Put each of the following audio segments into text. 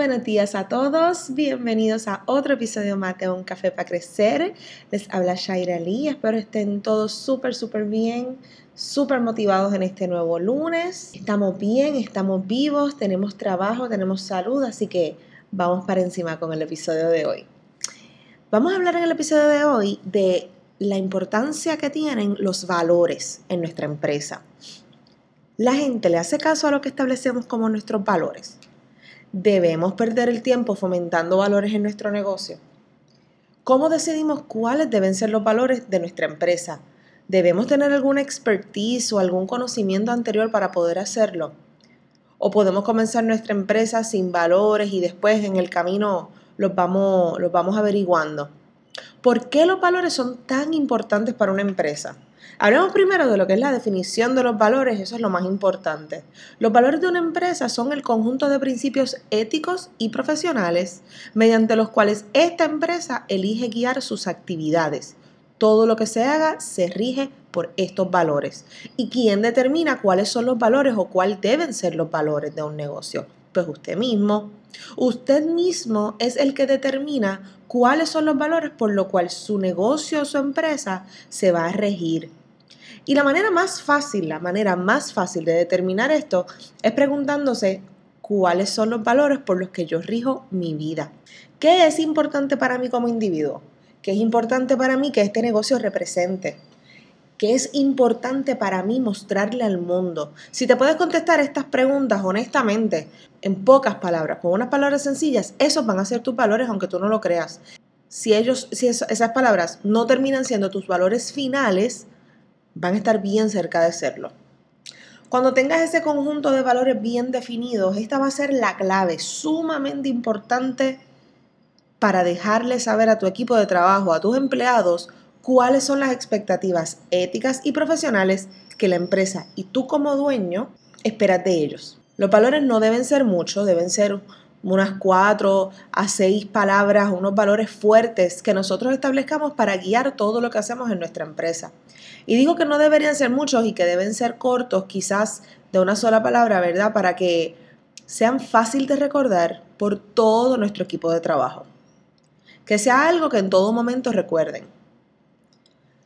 Buenos días a todos, bienvenidos a otro episodio más de Un Café para Crecer. Les habla Shaira Lee, espero estén todos súper, súper bien, súper motivados en este nuevo lunes. Estamos bien, estamos vivos, tenemos trabajo, tenemos salud, así que vamos para encima con el episodio de hoy. Vamos a hablar en el episodio de hoy de la importancia que tienen los valores en nuestra empresa. La gente le hace caso a lo que establecemos como nuestros valores ¿Debemos perder el tiempo fomentando valores en nuestro negocio? ¿Cómo decidimos cuáles deben ser los valores de nuestra empresa? ¿Debemos tener alguna expertise o algún conocimiento anterior para poder hacerlo? ¿O podemos comenzar nuestra empresa sin valores y después en el camino los vamos, los vamos averiguando? ¿Por qué los valores son tan importantes para una empresa? Hablemos primero de lo que es la definición de los valores, eso es lo más importante. Los valores de una empresa son el conjunto de principios éticos y profesionales mediante los cuales esta empresa elige guiar sus actividades. Todo lo que se haga se rige por estos valores. ¿Y quién determina cuáles son los valores o cuáles deben ser los valores de un negocio? Pues usted mismo. Usted mismo es el que determina cuáles son los valores por los cuales su negocio o su empresa se va a regir. Y la manera más fácil, la manera más fácil de determinar esto es preguntándose cuáles son los valores por los que yo rijo mi vida. ¿Qué es importante para mí como individuo? ¿Qué es importante para mí que este negocio represente? ¿Qué es importante para mí mostrarle al mundo? Si te puedes contestar estas preguntas honestamente, en pocas palabras, con unas palabras sencillas, esos van a ser tus valores aunque tú no lo creas. Si ellos, si esas palabras no terminan siendo tus valores finales, van a estar bien cerca de serlo. Cuando tengas ese conjunto de valores bien definidos, esta va a ser la clave sumamente importante para dejarle saber a tu equipo de trabajo, a tus empleados, cuáles son las expectativas éticas y profesionales que la empresa y tú como dueño esperas de ellos. Los valores no deben ser muchos, deben ser unas cuatro a seis palabras, unos valores fuertes que nosotros establezcamos para guiar todo lo que hacemos en nuestra empresa. Y digo que no deberían ser muchos y que deben ser cortos, quizás de una sola palabra, ¿verdad? Para que sean fácil de recordar por todo nuestro equipo de trabajo. Que sea algo que en todo momento recuerden.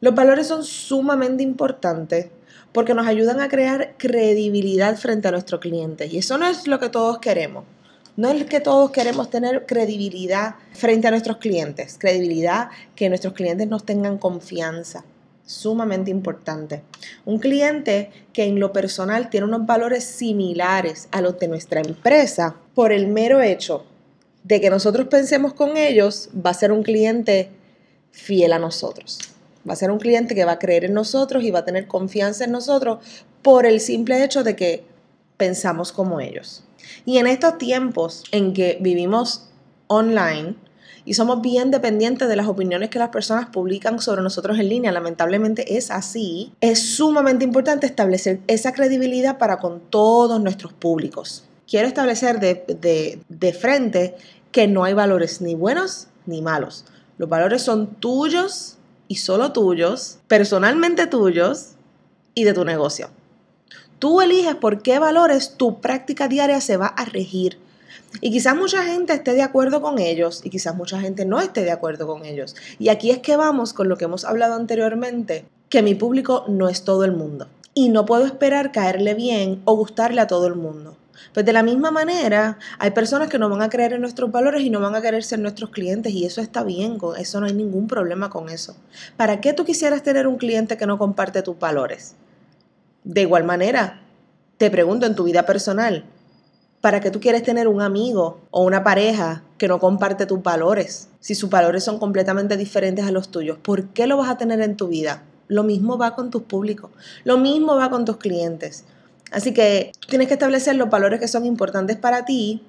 Los valores son sumamente importantes porque nos ayudan a crear credibilidad frente a nuestro cliente y eso no es lo que todos queremos. No es que todos queremos tener credibilidad frente a nuestros clientes, credibilidad que nuestros clientes nos tengan confianza. Sumamente importante. Un cliente que en lo personal tiene unos valores similares a los de nuestra empresa, por el mero hecho de que nosotros pensemos con ellos, va a ser un cliente fiel a nosotros. Va a ser un cliente que va a creer en nosotros y va a tener confianza en nosotros por el simple hecho de que pensamos como ellos. Y en estos tiempos en que vivimos online y somos bien dependientes de las opiniones que las personas publican sobre nosotros en línea, lamentablemente es así, es sumamente importante establecer esa credibilidad para con todos nuestros públicos. Quiero establecer de, de frente que no hay valores ni buenos ni malos. Los valores son tuyos y solo tuyos, personalmente tuyos y de tu negocio. Tú eliges por qué valores tu práctica diaria se va a regir. Y quizás mucha gente esté de acuerdo con ellos y quizás mucha gente no esté de acuerdo con ellos. Y aquí es que vamos con lo que hemos hablado anteriormente, que mi público no es todo el mundo. Y no puedo esperar caerle bien o gustarle a todo el mundo. Pues de la misma manera, hay personas que no van a creer en nuestros valores y no van a querer ser nuestros clientes y eso está bien, con eso no hay ningún problema con eso. ¿Para qué tú quisieras tener un cliente que no comparte tus valores? De igual manera, te pregunto en tu vida personal, ¿para qué tú quieres tener un amigo o una pareja que no comparte tus valores? Si sus valores son completamente diferentes a los tuyos, ¿por qué lo vas a tener en tu vida? Lo mismo va con tus públicos, lo mismo va con tus clientes. Así que tienes que establecer los valores que son importantes para ti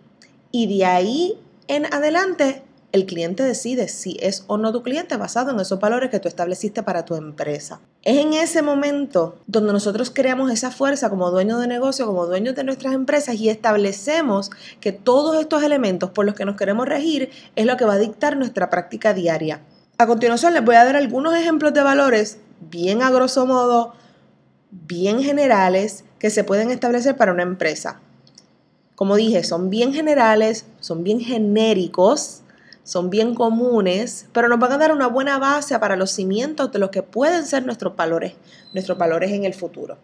y de ahí en adelante el cliente decide si es o no tu cliente basado en esos valores que tú estableciste para tu empresa. Es en ese momento donde nosotros creamos esa fuerza como dueños de negocio, como dueños de nuestras empresas y establecemos que todos estos elementos por los que nos queremos regir es lo que va a dictar nuestra práctica diaria. A continuación les voy a dar algunos ejemplos de valores bien a grosso modo, bien generales que se pueden establecer para una empresa. Como dije, son bien generales, son bien genéricos, son bien comunes, pero nos van a dar una buena base para los cimientos de lo que pueden ser nuestros valores, nuestros valores en el futuro.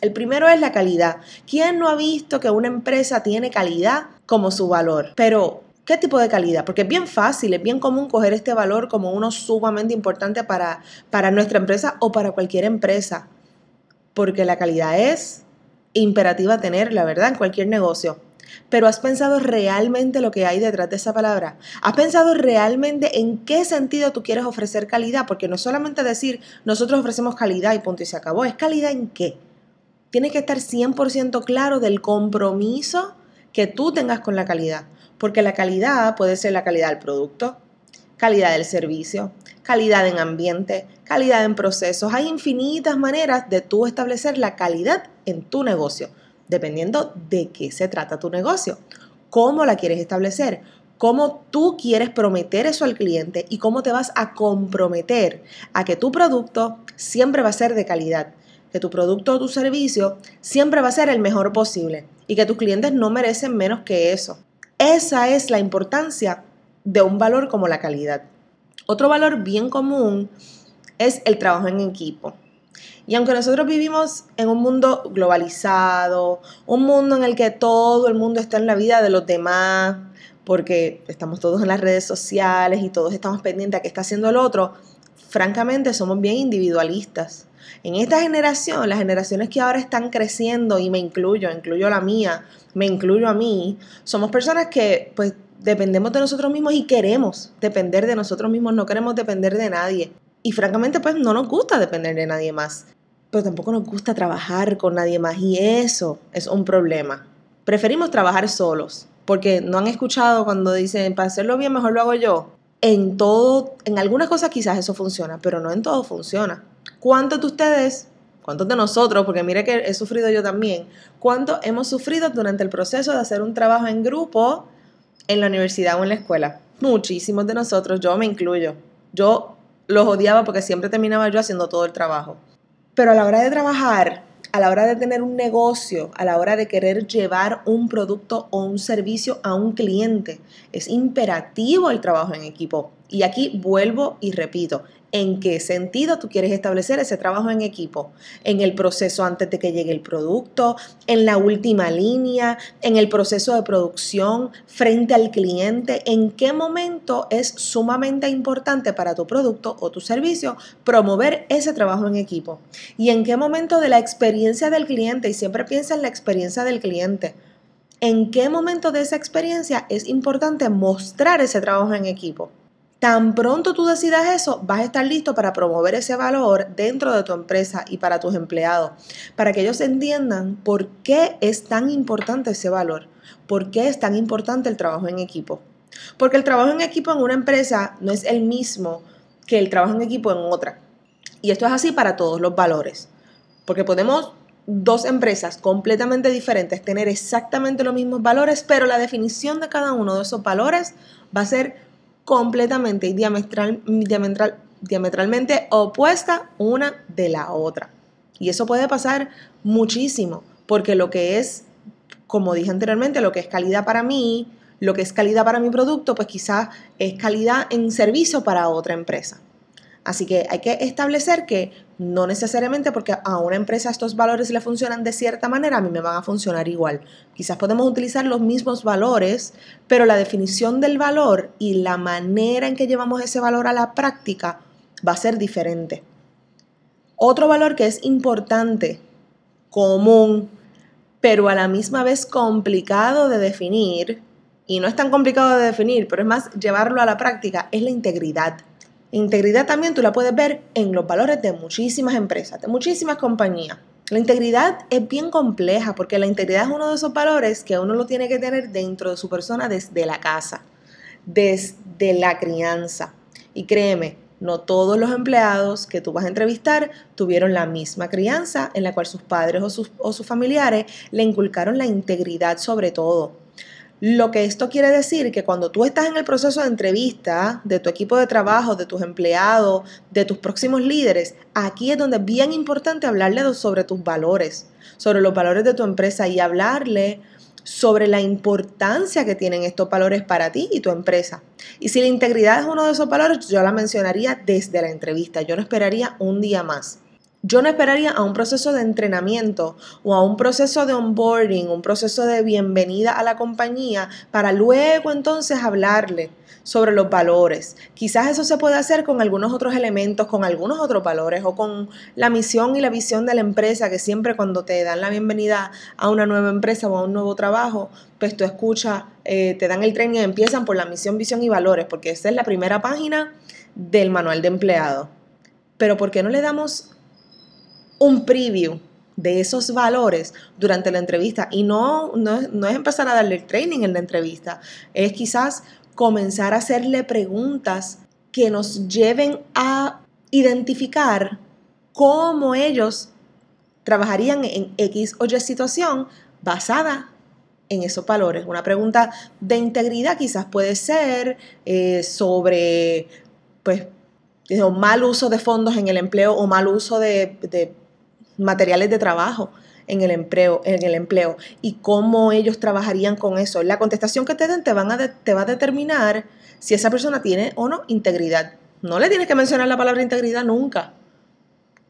El primero es la calidad. ¿Quién no ha visto que una empresa tiene calidad como su valor? Pero ¿Qué tipo de calidad? Porque es bien fácil, es bien común coger este valor como uno sumamente importante para, para nuestra empresa o para cualquier empresa. Porque la calidad es imperativa tenerla, ¿verdad? En cualquier negocio. Pero ¿has pensado realmente lo que hay detrás de esa palabra? ¿Has pensado realmente en qué sentido tú quieres ofrecer calidad? Porque no solamente decir, nosotros ofrecemos calidad y punto y se acabó. ¿Es calidad en qué? Tienes que estar 100% claro del compromiso que tú tengas con la calidad. Porque la calidad puede ser la calidad del producto, calidad del servicio, calidad en ambiente, calidad en procesos. Hay infinitas maneras de tú establecer la calidad en tu negocio dependiendo de qué se trata tu negocio, cómo la quieres establecer, cómo tú quieres prometer eso al cliente y cómo te vas a comprometer a que tu producto siempre va a ser de calidad, que tu producto o tu servicio siempre va a ser el mejor posible y que tus clientes no merecen menos que eso. Esa es la importancia de un valor como la calidad. Otro valor bien común es el trabajo en equipo. Y aunque nosotros vivimos en un mundo globalizado, un mundo en el que todo el mundo está en la vida de los demás, porque estamos todos en las redes sociales y todos estamos pendientes a qué está haciendo el otro, francamente somos bien individualistas. En esta generación, las generaciones que ahora están creciendo, y me incluyo, incluyo la mía, me incluyo a mí, somos personas que pues dependemos de nosotros mismos y queremos depender de nosotros mismos, no queremos depender de nadie. Y francamente, pues no nos gusta depender de nadie más. Pero tampoco nos gusta trabajar con nadie más. Y eso es un problema. Preferimos trabajar solos. Porque no han escuchado cuando dicen, para hacerlo bien, mejor lo hago yo. En todo, en algunas cosas quizás eso funciona, pero no en todo funciona. ¿Cuántos de ustedes, cuántos de nosotros, porque mire que he sufrido yo también, cuántos hemos sufrido durante el proceso de hacer un trabajo en grupo en la universidad o en la escuela? Muchísimos de nosotros, yo me incluyo. Yo los odiaba porque siempre terminaba yo haciendo todo el trabajo. Pero a la hora de trabajar, a la hora de tener un negocio, a la hora de querer llevar un producto o un servicio a un cliente, es imperativo el trabajo en equipo. Y aquí vuelvo y repito, en qué sentido tú quieres establecer ese trabajo en equipo, en el proceso antes de que llegue el producto, en la última línea, en el proceso de producción, frente al cliente, en qué momento es sumamente importante para tu producto o tu servicio promover ese trabajo en equipo y en qué momento de la experiencia del cliente, y siempre piensa en la experiencia del cliente, en qué momento de esa experiencia es importante mostrar ese trabajo en equipo. Tan pronto tú decidas eso, vas a estar listo para promover ese valor dentro de tu empresa y para tus empleados, para que ellos entiendan por qué es tan importante ese valor, por qué es tan importante el trabajo en equipo. Porque el trabajo en equipo en una empresa no es el mismo que el trabajo en equipo en otra. Y esto es así para todos los valores. Porque podemos dos empresas completamente diferentes tener exactamente los mismos valores, pero la definición de cada uno de esos valores va a ser completamente y diametral, diametral, diametralmente opuesta una de la otra. Y eso puede pasar muchísimo, porque lo que es, como dije anteriormente, lo que es calidad para mí, lo que es calidad para mi producto, pues quizás es calidad en servicio para otra empresa. Así que hay que establecer que No necesariamente porque a una empresa estos valores le funcionan de cierta manera, a mí me van a funcionar igual. Quizás podemos utilizar los mismos valores, pero la definición del valor y la manera en que llevamos ese valor a la práctica va a ser diferente. Otro valor que es importante, común, pero a la misma vez complicado de definir, y no es tan complicado de definir, pero es más llevarlo a la práctica, es la integridad. Integridad también tú la puedes ver en los valores de muchísimas empresas, de muchísimas compañías. La integridad es bien compleja porque la integridad es uno de esos valores que uno lo tiene que tener dentro de su persona desde la casa, desde la crianza. Y créeme, no todos los empleados que tú vas a entrevistar tuvieron la misma crianza en la cual sus padres o sus, o sus familiares le inculcaron la integridad sobre todo. Lo que esto quiere decir que cuando tú estás en el proceso de entrevista de tu equipo de trabajo, de tus empleados, de tus próximos líderes, aquí es donde es bien importante hablarle sobre tus valores, sobre los valores de tu empresa y hablarle sobre la importancia que tienen estos valores para ti y tu empresa. Y si la integridad es uno de esos valores, yo la mencionaría desde la entrevista. Yo no esperaría un día más. Yo no esperaría a un proceso de entrenamiento o a un proceso de onboarding, un proceso de bienvenida a la compañía para luego entonces hablarle sobre los valores. Quizás eso se puede hacer con algunos otros elementos, con algunos otros valores o con la misión y la visión de la empresa, que siempre cuando te dan la bienvenida a una nueva empresa o a un nuevo trabajo, pues tú escuchas, eh, te dan el training y empiezan por la misión, visión y valores, porque esa es la primera página del manual de empleado. Pero ¿por qué no le damos un preview de esos valores durante la entrevista y no, no, es empezar a darle el training en la entrevista, es quizás comenzar a hacerle preguntas que nos lleven a identificar cómo ellos trabajarían en X o Y situación basada en esos valores. Una pregunta de integridad quizás puede ser eh, sobre pues, mal uso de fondos en el empleo o mal uso de materiales de trabajo en el empleo, en el empleo y cómo ellos trabajarían con eso. La contestación que te den te, van a te va a determinar si esa persona tiene o no integridad. No le tienes que mencionar la palabra integridad nunca.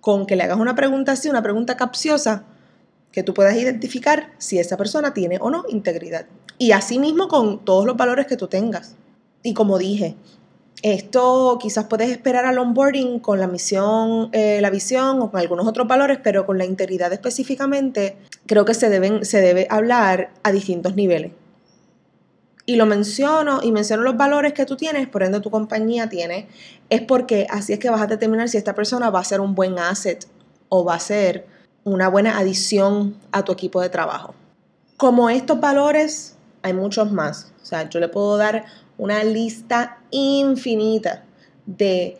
Con que le hagas una pregunta así, una pregunta capciosa, que tú puedas identificar si esa persona tiene o no integridad. Y así mismo con todos los valores que tú tengas. Y como dije, esto quizás puedes esperar al onboarding con la misión, eh, la visión o con algunos otros valores, pero con la integridad específicamente, creo que se, deben, se debe hablar a distintos niveles. Y lo menciono y menciono los valores que tú tienes, por ende tu compañía tiene, es porque así es que vas a determinar si esta persona va a ser un buen asset o va a ser una buena adición a tu equipo de trabajo. Como estos valores, hay muchos más. O sea, yo le puedo dar una lista infinita de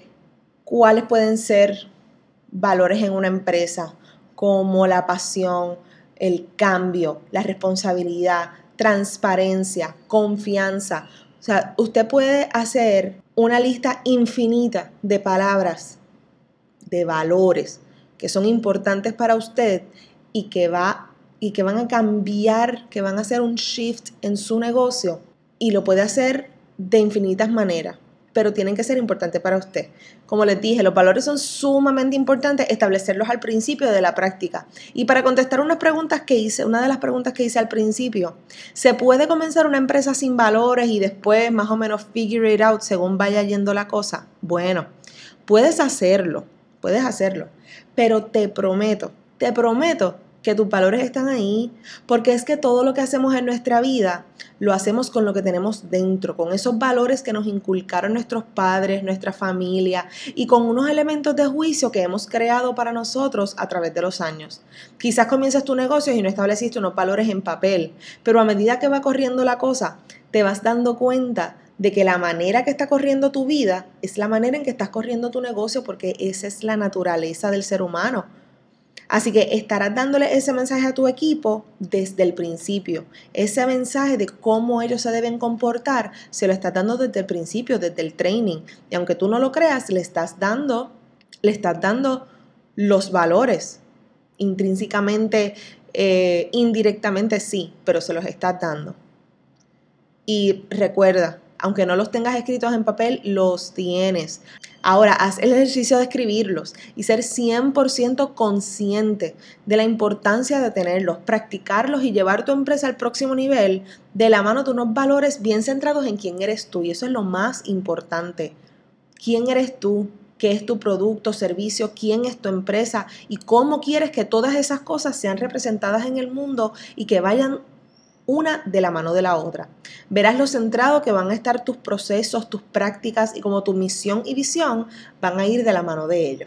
cuáles pueden ser valores en una empresa, como la pasión, el cambio, la responsabilidad, transparencia, confianza. O sea, usted puede hacer una lista infinita de palabras, de valores que son importantes para usted y que va y que van a cambiar, que van a hacer un shift en su negocio y lo puede hacer de infinitas maneras, pero tienen que ser importantes para usted. Como les dije, los valores son sumamente importantes establecerlos al principio de la práctica. Y para contestar unas preguntas que hice, una de las preguntas que hice al principio, ¿se puede comenzar una empresa sin valores y después más o menos figure it out según vaya yendo la cosa? Bueno, puedes hacerlo, puedes hacerlo, pero te prometo, te prometo que tus valores están ahí, porque es que todo lo que hacemos en nuestra vida lo hacemos con lo que tenemos dentro, con esos valores que nos inculcaron nuestros padres, nuestra familia y con unos elementos de juicio que hemos creado para nosotros a través de los años. Quizás comienzas tu negocio y no estableciste unos valores en papel, pero a medida que va corriendo la cosa, te vas dando cuenta de que la manera que está corriendo tu vida es la manera en que estás corriendo tu negocio porque esa es la naturaleza del ser humano. Así que estarás dándole ese mensaje a tu equipo desde el principio. Ese mensaje de cómo ellos se deben comportar, se lo estás dando desde el principio, desde el training. Y aunque tú no lo creas, le estás dando, le estás dando los valores. Intrínsecamente, eh, indirectamente sí, pero se los estás dando. Y recuerda, aunque no los tengas escritos en papel, los tienes. Ahora, haz el ejercicio de escribirlos y ser 100% consciente de la importancia de tenerlos, practicarlos y llevar tu empresa al próximo nivel de la mano de unos valores bien centrados en quién eres tú. Y eso es lo más importante. ¿Quién eres tú? ¿Qué es tu producto, servicio? ¿Quién es tu empresa? ¿Y cómo quieres que todas esas cosas sean representadas en el mundo y que vayan una de la mano de la otra. Verás lo centrado que van a estar tus procesos, tus prácticas y como tu misión y visión van a ir de la mano de ello.